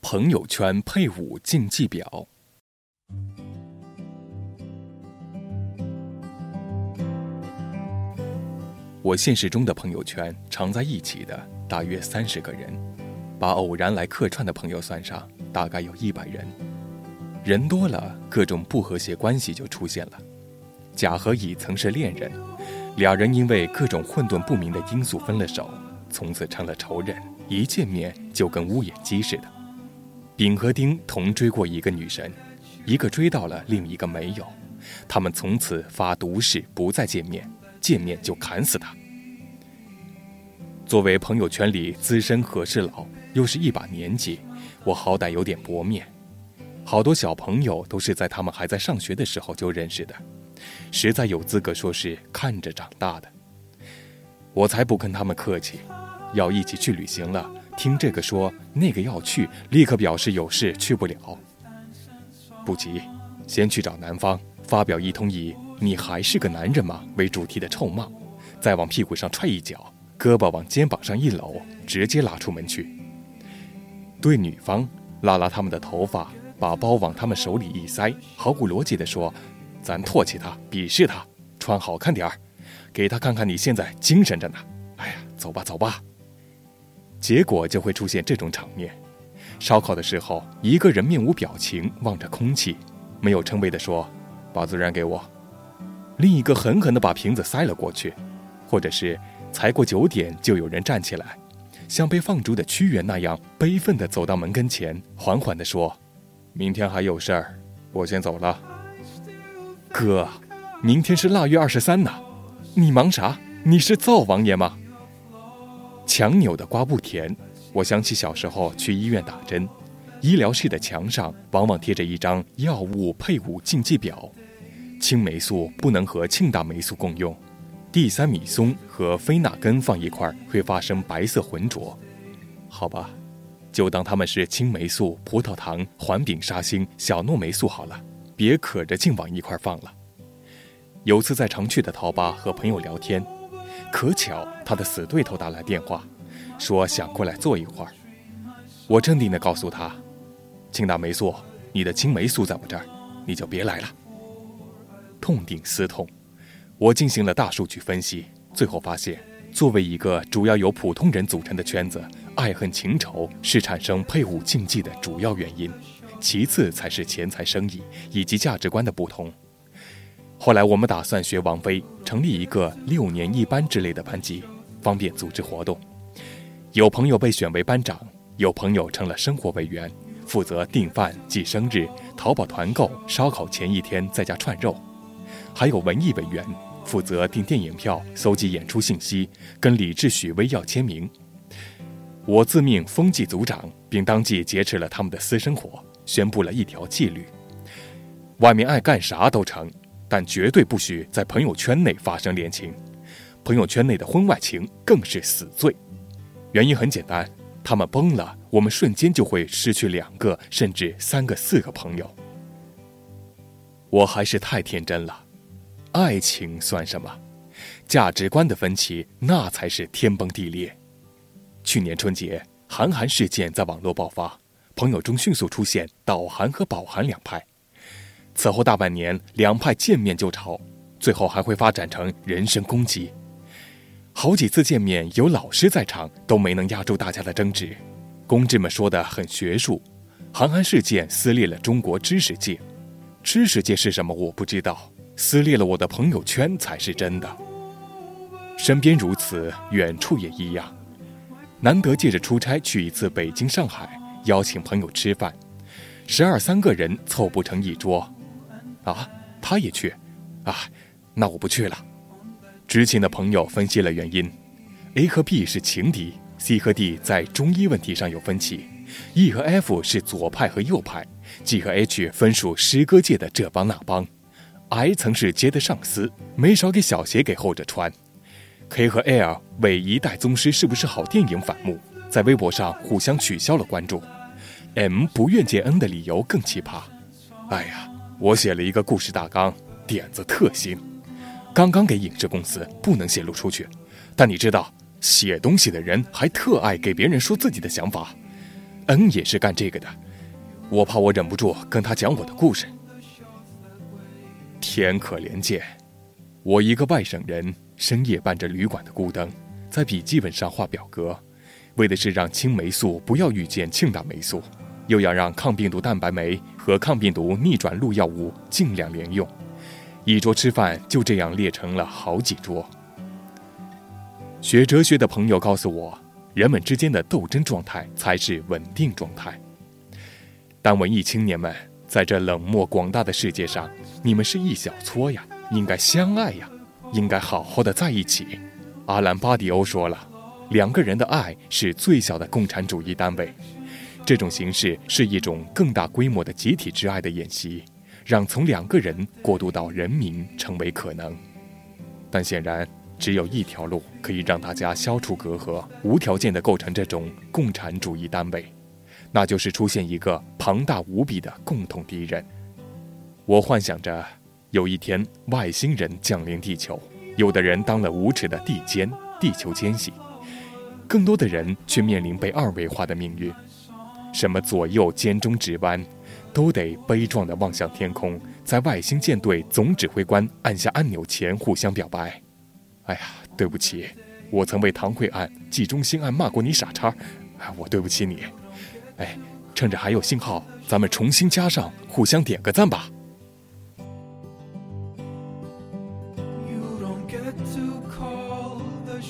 朋友圈配舞竞技表。我现实中的朋友圈常在一起的大约三十个人，把偶然来客串的朋友算上，大概有一百人。人多了，各种不和谐关系就出现了。甲和乙曾是恋人，俩人因为各种混沌不明的因素分了手，从此成了仇人，一见面就跟乌眼鸡似的。丙和丁同追过一个女神，一个追到了，另一个没有，他们从此发毒誓不再见面。见面就砍死他。作为朋友圈里资深和事佬，又是一把年纪，我好歹有点薄面。好多小朋友都是在他们还在上学的时候就认识的，实在有资格说是看着长大的。我才不跟他们客气，要一起去旅行了，听这个说那个要去，立刻表示有事去不了。不急，先去找男方，发表一通以。你还是个男人吗？为主题的臭骂，再往屁股上踹一脚，胳膊往肩膀上一搂，直接拉出门去。对女方拉拉他们的头发，把包往他们手里一塞，毫无逻辑地说：“咱唾弃他，鄙视他，穿好看点儿，给他看看你现在精神着呢。”哎呀，走吧走吧。结果就会出现这种场面：烧烤的时候，一个人面无表情望着空气，没有称谓地说：“把孜然给我。”另一个狠狠地把瓶子塞了过去，或者是才过九点就有人站起来，像被放逐的屈原那样悲愤地走到门跟前，缓缓地说：“明天还有事儿，我先走了。”哥，明天是腊月二十三呢，你忙啥？你是灶王爷吗？强扭的瓜不甜。我想起小时候去医院打针，医疗室的墙上往往贴着一张药物配伍禁忌表。青霉素不能和庆大霉素共用，地三米松和非那根放一块儿会发生白色浑浊。好吧，就当它们是青霉素、葡萄糖、环丙沙星、小诺霉素好了，别可着劲往一块儿放了。有次在常去的陶吧和朋友聊天，可巧他的死对头打来电话，说想过来坐一会儿。我镇定地告诉他：“庆大霉素，你的青霉素在我这儿，你就别来了。”痛定思痛，我进行了大数据分析，最后发现，作为一个主要由普通人组成的圈子，爱恨情仇是产生配偶禁忌的主要原因，其次才是钱财、生意以及价值观的不同。后来我们打算学王菲，成立一个六年一班之类的班级，方便组织活动。有朋友被选为班长，有朋友成了生活委员，负责订饭、记生日、淘宝团购、烧烤前一天在家串肉。还有文艺委员负责订电影票、搜集演出信息、跟李志、许巍要签名。我自命风纪组长，并当即劫持了他们的私生活，宣布了一条纪律：外面爱干啥都成，但绝对不许在朋友圈内发生恋情。朋友圈内的婚外情更是死罪。原因很简单，他们崩了，我们瞬间就会失去两个甚至三个、四个朋友。我还是太天真了。爱情算什么？价值观的分歧，那才是天崩地裂。去年春节，韩寒事件在网络爆发，朋友中迅速出现导韩和保韩两派。此后大半年，两派见面就吵，最后还会发展成人身攻击。好几次见面，有老师在场，都没能压住大家的争执。公知们说的很学术，韩寒事件撕裂了中国知识界。知识界是什么？我不知道。撕裂了我的朋友圈才是真的。身边如此，远处也一样。难得借着出差去一次北京、上海，邀请朋友吃饭，十二三个人凑不成一桌。啊，他也去？啊，那我不去了。知情的朋友分析了原因：A 和 B 是情敌，C 和 D 在中医问题上有分歧，E 和 F 是左派和右派，G 和 H 分属诗歌界的这帮那帮。I 曾是街的上司，没少给小鞋给后者穿。K 和 L 为一代宗师是不是好电影反目，在微博上互相取消了关注。M 不愿见 N 的理由更奇葩。哎呀，我写了一个故事大纲，点子特新，刚刚给影视公司，不能泄露出去。但你知道，写东西的人还特爱给别人说自己的想法。恩也是干这个的。我怕我忍不住跟他讲我的故事。天可怜见，我一个外省人，深夜伴着旅馆的孤灯，在笔记本上画表格，为的是让青霉素不要遇见庆大霉素，又要让抗病毒蛋白酶和抗病毒逆转录药物尽量连用。一桌吃饭就这样列成了好几桌。学哲学的朋友告诉我，人们之间的斗争状态才是稳定状态。但文艺青年们，在这冷漠广大的世界上，你们是一小撮呀，应该相爱呀，应该好好的在一起。阿兰·巴迪欧说了，两个人的爱是最小的共产主义单位。这种形式是一种更大规模的集体之爱的演习。让从两个人过渡到人民成为可能，但显然只有一条路可以让大家消除隔阂，无条件地构成这种共产主义单位，那就是出现一个庞大无比的共同敌人。我幻想着有一天外星人降临地球，有的人当了无耻的地监，地球奸细；更多的人却面临被二维化的命运，什么左右肩中指弯。都得悲壮地望向天空，在外星舰队总指挥官按下按钮前互相表白。哎呀，对不起，我曾为唐慧案、季中心案骂过你傻叉，哎，我对不起你。哎，趁着还有信号，咱们重新加上，互相点个赞吧。You don't get to call the.